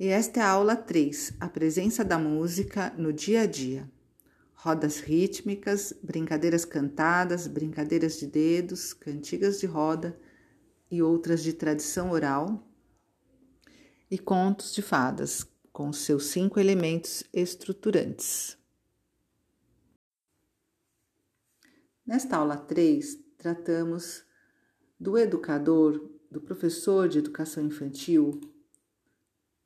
E esta é a aula 3, a presença da música no dia a dia. Rodas rítmicas, brincadeiras cantadas, brincadeiras de dedos, cantigas de roda e outras de tradição oral, e contos de fadas, com seus cinco elementos estruturantes. Nesta aula 3, tratamos do educador, do professor de educação infantil,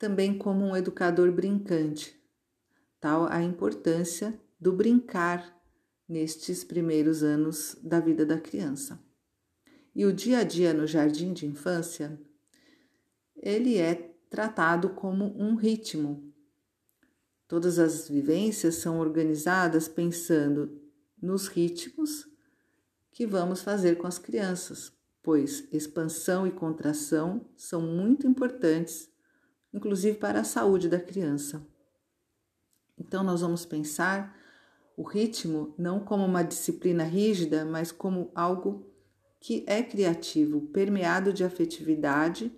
também como um educador brincante, tal a importância do brincar nestes primeiros anos da vida da criança. E o dia a dia no jardim de infância, ele é tratado como um ritmo. Todas as vivências são organizadas pensando nos ritmos que vamos fazer com as crianças, pois expansão e contração são muito importantes, inclusive para a saúde da criança. Então, nós vamos pensar o ritmo não como uma disciplina rígida, mas como algo que é criativo, permeado de afetividade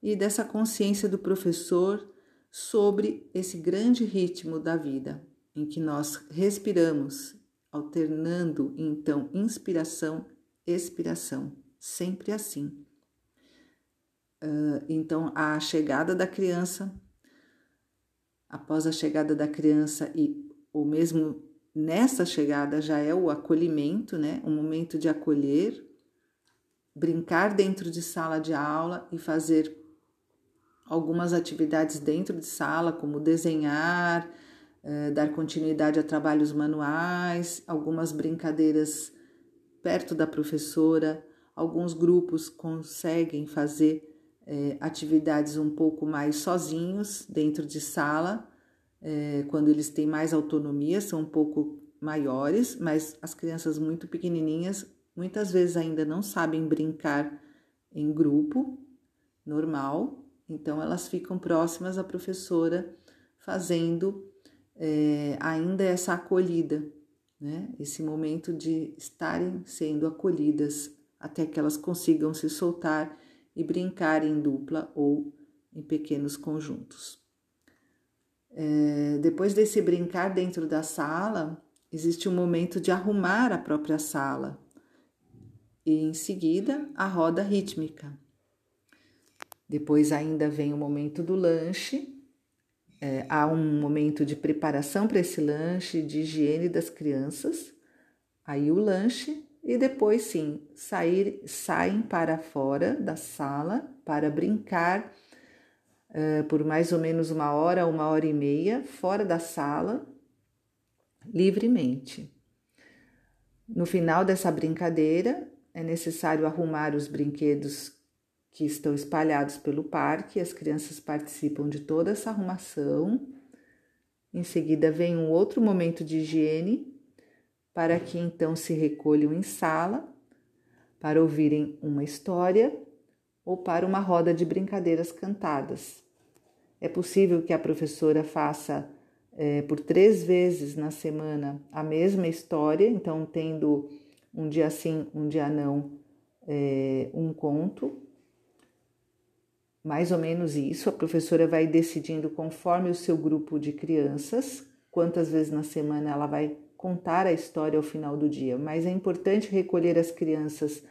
e dessa consciência do professor sobre esse grande ritmo da vida, em que nós respiramos alternando então inspiração, expiração, sempre assim. Uh, então, a chegada da criança, após a chegada da criança e ou mesmo nessa chegada já é o acolhimento, né? Um momento de acolher, brincar dentro de sala de aula e fazer algumas atividades dentro de sala, como desenhar, eh, dar continuidade a trabalhos manuais, algumas brincadeiras perto da professora, alguns grupos conseguem fazer eh, atividades um pouco mais sozinhos dentro de sala, eh, quando eles têm mais autonomia, são um pouco maiores, mas as crianças muito pequenininhas muitas vezes ainda não sabem brincar em grupo normal, então elas ficam próximas à professora fazendo é, ainda essa acolhida, né? esse momento de estarem sendo acolhidas até que elas consigam se soltar e brincar em dupla ou em pequenos conjuntos. É, depois desse brincar dentro da sala, existe um momento de arrumar a própria sala e em seguida a roda rítmica. Depois ainda vem o momento do lanche, é, há um momento de preparação para esse lanche, de higiene das crianças, aí o lanche e depois sim sair saem para fora da sala para brincar uh, por mais ou menos uma hora, uma hora e meia fora da sala livremente. No final dessa brincadeira é necessário arrumar os brinquedos que estão espalhados pelo parque. As crianças participam de toda essa arrumação. Em seguida, vem um outro momento de higiene, para que então se recolham em sala para ouvirem uma história ou para uma roda de brincadeiras cantadas. É possível que a professora faça é, por três vezes na semana a mesma história, então, tendo um dia sim, um dia não, é, um conto mais ou menos isso. A professora vai decidindo conforme o seu grupo de crianças, quantas vezes na semana ela vai contar a história ao final do dia. Mas é importante recolher as crianças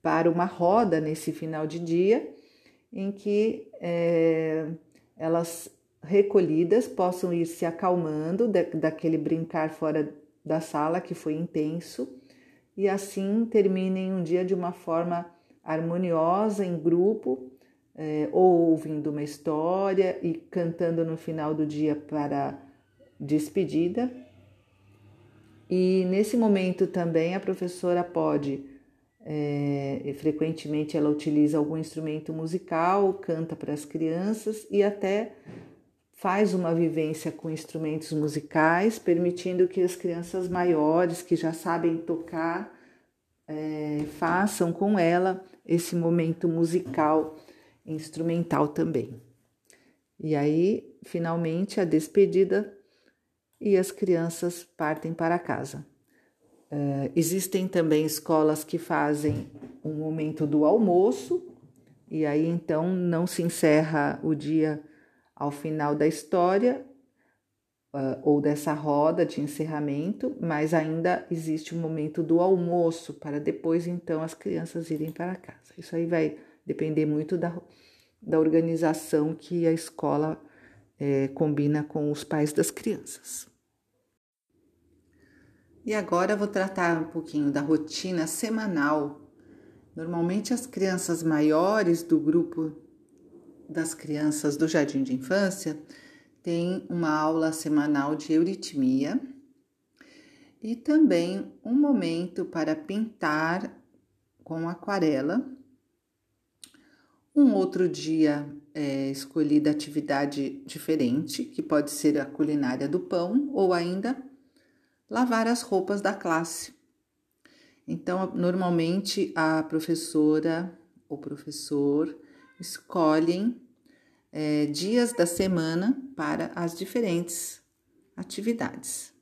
para uma roda nesse final de dia, em que é, elas recolhidas possam ir se acalmando da, daquele brincar fora da sala que foi intenso e assim terminem um dia de uma forma harmoniosa em grupo é, ou ouvindo uma história e cantando no final do dia para despedida. E nesse momento também a professora pode, é, frequentemente ela utiliza algum instrumento musical, canta para as crianças e até faz uma vivência com instrumentos musicais, permitindo que as crianças maiores que já sabem tocar é, façam com ela esse momento musical instrumental também. E aí, finalmente, a despedida e as crianças partem para casa. Uh, existem também escolas que fazem um momento do almoço, e aí então não se encerra o dia ao final da história uh, ou dessa roda de encerramento, mas ainda existe o momento do almoço para depois então as crianças irem para casa. Isso aí vai depender muito da, da organização que a escola é, combina com os pais das crianças. E agora vou tratar um pouquinho da rotina semanal. Normalmente as crianças maiores do grupo das crianças do jardim de infância têm uma aula semanal de euritmia e também um momento para pintar com aquarela. Um outro dia é escolhida atividade diferente, que pode ser a culinária do pão ou ainda lavar as roupas da classe. Então, normalmente a professora ou professor escolhem é, dias da semana para as diferentes atividades.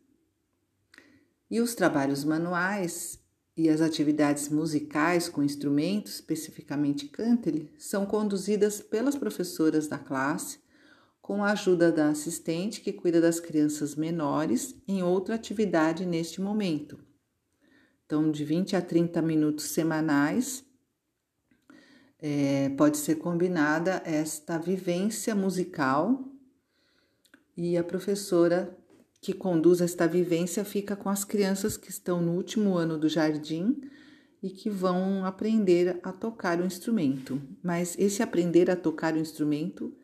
E os trabalhos manuais e as atividades musicais com instrumentos, especificamente cantle, são conduzidas pelas professoras da classe com a ajuda da assistente que cuida das crianças menores em outra atividade neste momento. Então, de 20 a 30 minutos semanais, é, pode ser combinada esta vivência musical e a professora que conduz esta vivência fica com as crianças que estão no último ano do jardim e que vão aprender a tocar o instrumento. Mas esse aprender a tocar o instrumento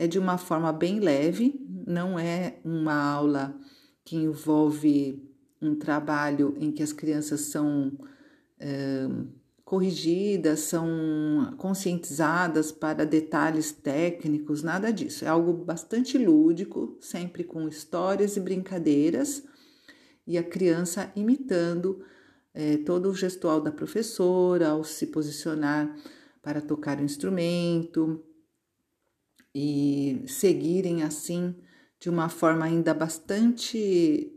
é de uma forma bem leve, não é uma aula que envolve um trabalho em que as crianças são é, corrigidas, são conscientizadas para detalhes técnicos, nada disso. É algo bastante lúdico, sempre com histórias e brincadeiras, e a criança imitando é, todo o gestual da professora ao se posicionar para tocar o instrumento, e seguirem assim de uma forma ainda bastante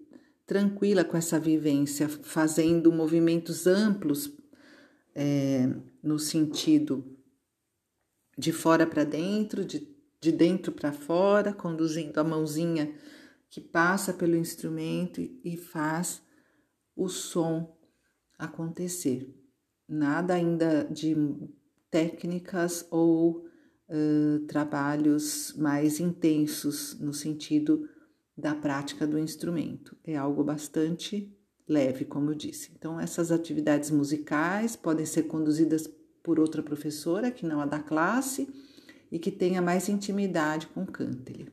tranquila com essa vivência, fazendo movimentos amplos é, no sentido de fora para dentro, de, de dentro para fora, conduzindo a mãozinha que passa pelo instrumento e, e faz o som acontecer. Nada ainda de técnicas ou trabalhos mais intensos no sentido da prática do instrumento. É algo bastante leve, como eu disse. Então, essas atividades musicais podem ser conduzidas por outra professora que não a da classe e que tenha mais intimidade com o cântele.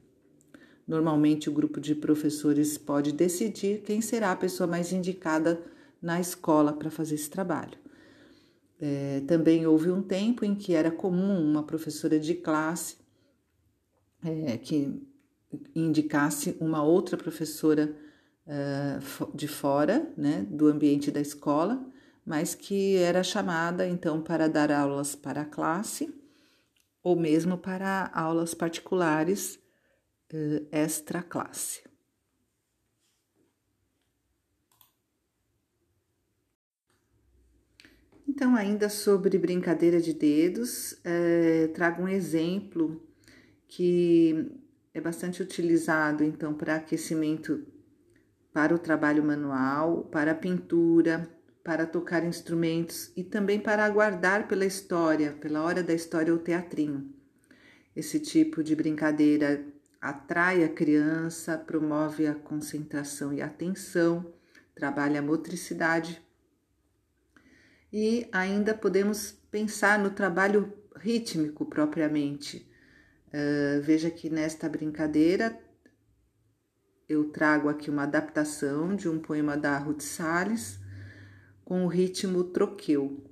Normalmente, o grupo de professores pode decidir quem será a pessoa mais indicada na escola para fazer esse trabalho. É, também houve um tempo em que era comum uma professora de classe é, que indicasse uma outra professora é, de fora, né, do ambiente da escola, mas que era chamada então para dar aulas para a classe ou mesmo para aulas particulares extra classe. Então, ainda sobre brincadeira de dedos, é, trago um exemplo que é bastante utilizado então para aquecimento para o trabalho manual, para a pintura, para tocar instrumentos e também para aguardar pela história, pela hora da história ou teatrinho. Esse tipo de brincadeira atrai a criança, promove a concentração e atenção, trabalha a motricidade e ainda podemos pensar no trabalho rítmico propriamente. Uh, veja que nesta brincadeira eu trago aqui uma adaptação de um poema da Ruth Salles com o ritmo troqueu.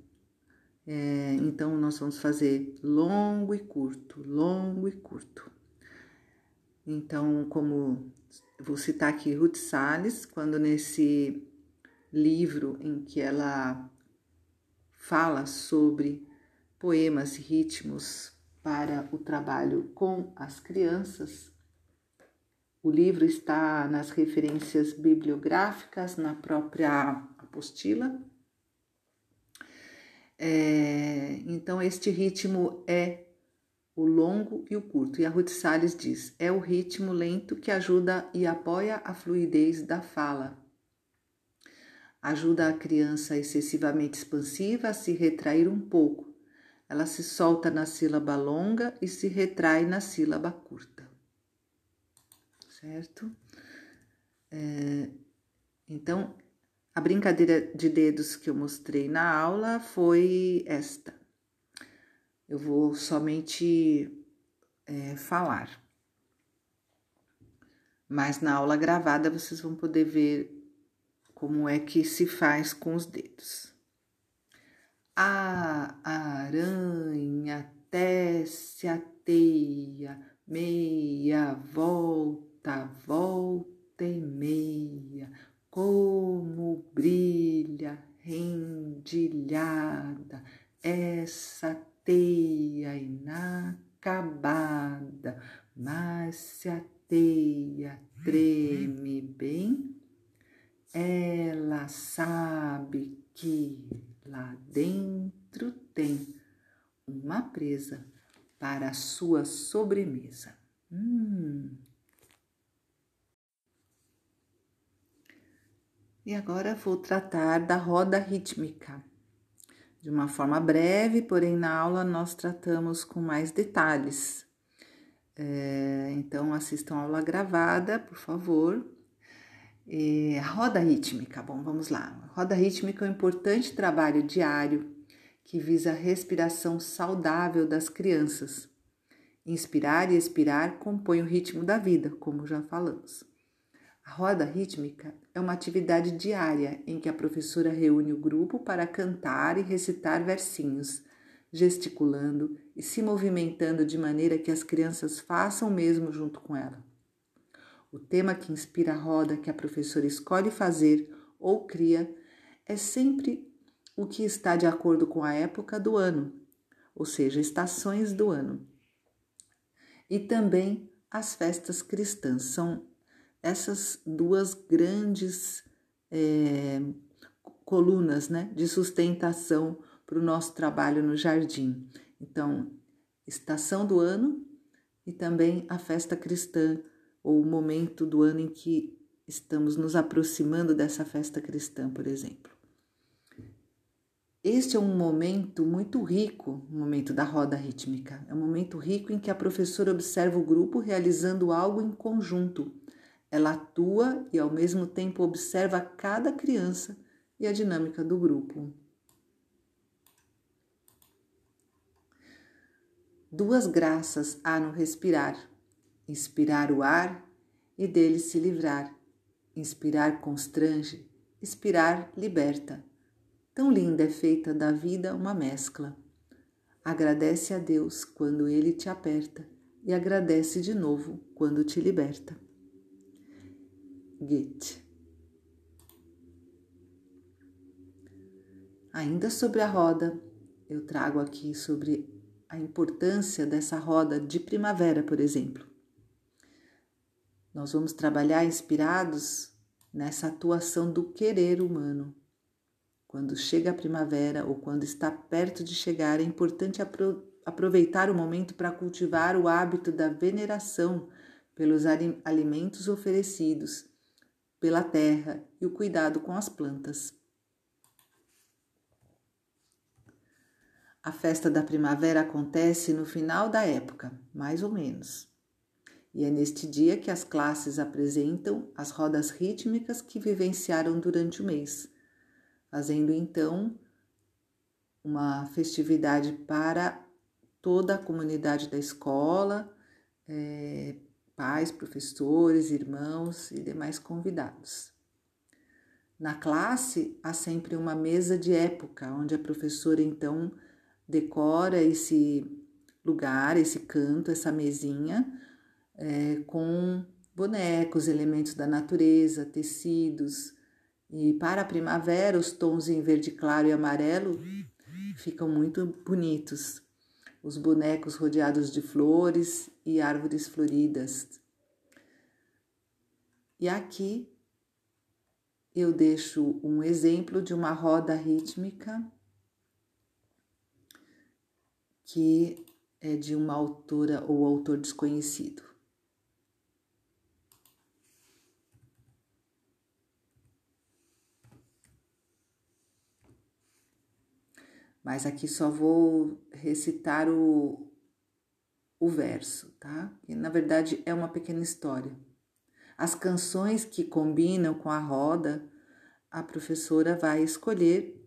É, então, nós vamos fazer longo e curto, longo e curto. Então, como vou citar aqui Ruth Salles, quando nesse livro em que ela fala sobre poemas e ritmos para o trabalho com as crianças. O livro está nas referências bibliográficas, na própria apostila. É, então, este ritmo é o longo e o curto. E a Ruth Salles diz: é o ritmo lento que ajuda e apoia a fluidez da fala. Ajuda a criança excessivamente expansiva a se retrair um pouco. Ela se solta na sílaba longa e se retrai na sílaba curta. Certo? É, então, a brincadeira de dedos que eu mostrei na aula foi esta eu vou somente é, falar. Mas na aula gravada vocês vão poder ver como é que se faz com os dedos. A aranha tece a teia, meia volta, volta e meia, como brilha rendilhada essa teia inacabada, mas se a teia treme bem, ela sabe que lá dentro tem uma presa para a sua sobremesa. Hum. E agora vou tratar da roda rítmica. De uma forma breve, porém na aula nós tratamos com mais detalhes. É, então assistam a aula gravada, por favor. A roda rítmica, bom, vamos lá. Roda rítmica é um importante trabalho diário que visa a respiração saudável das crianças. Inspirar e expirar compõem o ritmo da vida, como já falamos. A roda rítmica é uma atividade diária em que a professora reúne o grupo para cantar e recitar versinhos, gesticulando e se movimentando de maneira que as crianças façam o mesmo junto com ela. O tema que inspira a roda que a professora escolhe fazer ou cria é sempre o que está de acordo com a época do ano, ou seja, estações do ano. E também as festas cristãs são essas duas grandes é, colunas né, de sustentação para o nosso trabalho no jardim. Então, estação do ano e também a festa cristã, ou o momento do ano em que estamos nos aproximando dessa festa cristã, por exemplo. Este é um momento muito rico, o momento da roda rítmica. É um momento rico em que a professora observa o grupo realizando algo em conjunto, ela atua e ao mesmo tempo observa cada criança e a dinâmica do grupo. Duas graças há no respirar: inspirar o ar e dele se livrar. Inspirar constrange, expirar liberta. Tão linda é feita da vida uma mescla. Agradece a Deus quando ele te aperta e agradece de novo quando te liberta. Goethe. Ainda sobre a roda, eu trago aqui sobre a importância dessa roda de primavera, por exemplo. Nós vamos trabalhar inspirados nessa atuação do querer humano. Quando chega a primavera ou quando está perto de chegar, é importante aproveitar o momento para cultivar o hábito da veneração pelos alimentos oferecidos pela terra e o cuidado com as plantas. A festa da primavera acontece no final da época, mais ou menos. E é neste dia que as classes apresentam as rodas rítmicas que vivenciaram durante o mês, fazendo então uma festividade para toda a comunidade da escola, é, pais, professores, irmãos e demais convidados. Na classe há sempre uma mesa de época, onde a professora então decora esse lugar, esse canto, essa mesinha é, com bonecos, elementos da natureza, tecidos. E para a primavera, os tons em verde claro e amarelo ficam muito bonitos os bonecos rodeados de flores e árvores floridas. E aqui eu deixo um exemplo de uma roda rítmica que é de uma autora ou autor desconhecido. Mas aqui só vou recitar o, o verso, tá? Que na verdade é uma pequena história. As canções que combinam com a roda, a professora vai escolher,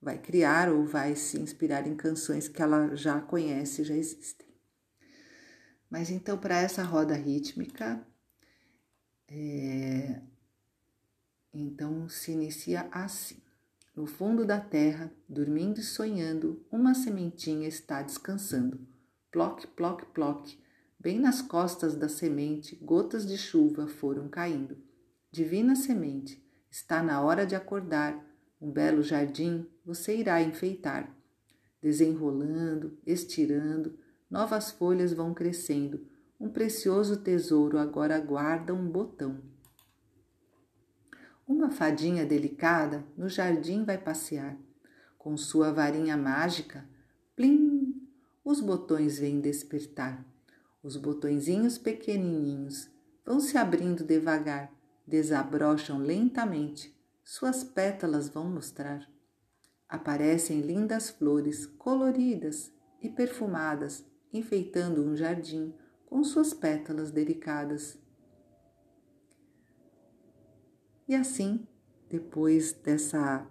vai criar ou vai se inspirar em canções que ela já conhece, já existem. Mas então, para essa roda rítmica, é... então se inicia assim. No fundo da terra, dormindo e sonhando, uma sementinha está descansando Ploc, ploc, ploc. Bem nas costas da semente, gotas de chuva foram caindo. Divina semente, está na hora de acordar. Um belo jardim você irá enfeitar. Desenrolando, estirando, novas folhas vão crescendo. Um precioso tesouro agora guarda um botão. Uma fadinha delicada no jardim vai passear. Com sua varinha mágica, plim, os botões vêm despertar. Os botõezinhos pequenininhos vão se abrindo devagar, desabrocham lentamente, suas pétalas vão mostrar. Aparecem lindas flores, coloridas e perfumadas, enfeitando um jardim com suas pétalas delicadas. E assim, depois dessa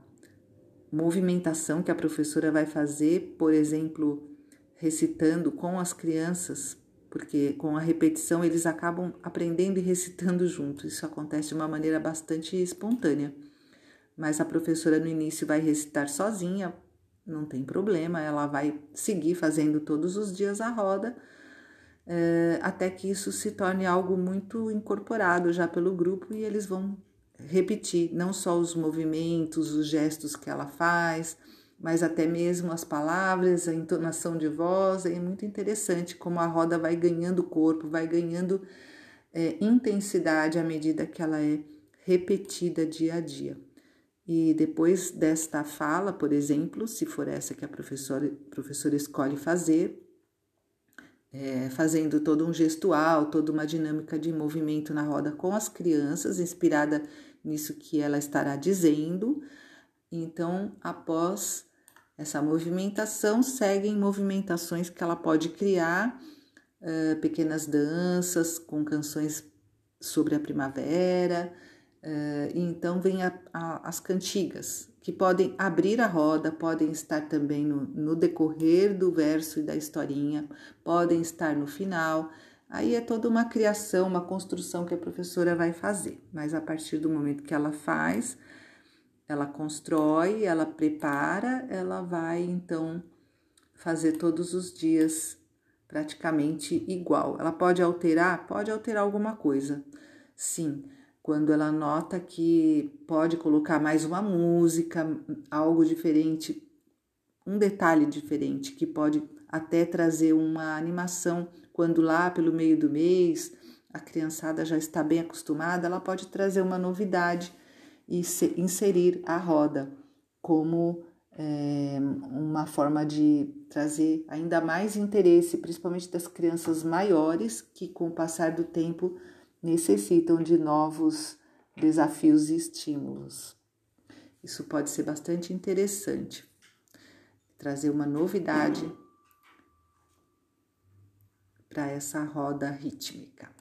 movimentação que a professora vai fazer, por exemplo, recitando com as crianças, porque com a repetição eles acabam aprendendo e recitando junto. Isso acontece de uma maneira bastante espontânea. Mas a professora no início vai recitar sozinha, não tem problema, ela vai seguir fazendo todos os dias a roda, é, até que isso se torne algo muito incorporado já pelo grupo e eles vão repetir não só os movimentos, os gestos que ela faz, mas até mesmo as palavras, a entonação de voz, é muito interessante como a roda vai ganhando corpo, vai ganhando é, intensidade à medida que ela é repetida dia a dia. E depois desta fala, por exemplo, se for essa que a professora, professora escolhe fazer, é, fazendo todo um gestual, toda uma dinâmica de movimento na roda com as crianças, inspirada nisso que ela estará dizendo. Então, após essa movimentação seguem movimentações que ela pode criar, uh, pequenas danças com canções sobre a primavera, uh, e então vem a, a, as cantigas, que podem abrir a roda, podem estar também no, no decorrer do verso e da historinha, podem estar no final. Aí é toda uma criação, uma construção que a professora vai fazer, mas a partir do momento que ela faz, ela constrói, ela prepara, ela vai então fazer todos os dias praticamente igual. Ela pode alterar? Pode alterar alguma coisa. Sim, quando ela nota que pode colocar mais uma música, algo diferente, um detalhe diferente que pode até trazer uma animação quando lá pelo meio do mês a criançada já está bem acostumada, ela pode trazer uma novidade e se, inserir a roda como é, uma forma de trazer ainda mais interesse, principalmente das crianças maiores, que com o passar do tempo necessitam de novos desafios e estímulos. Isso pode ser bastante interessante, trazer uma novidade para essa roda rítmica.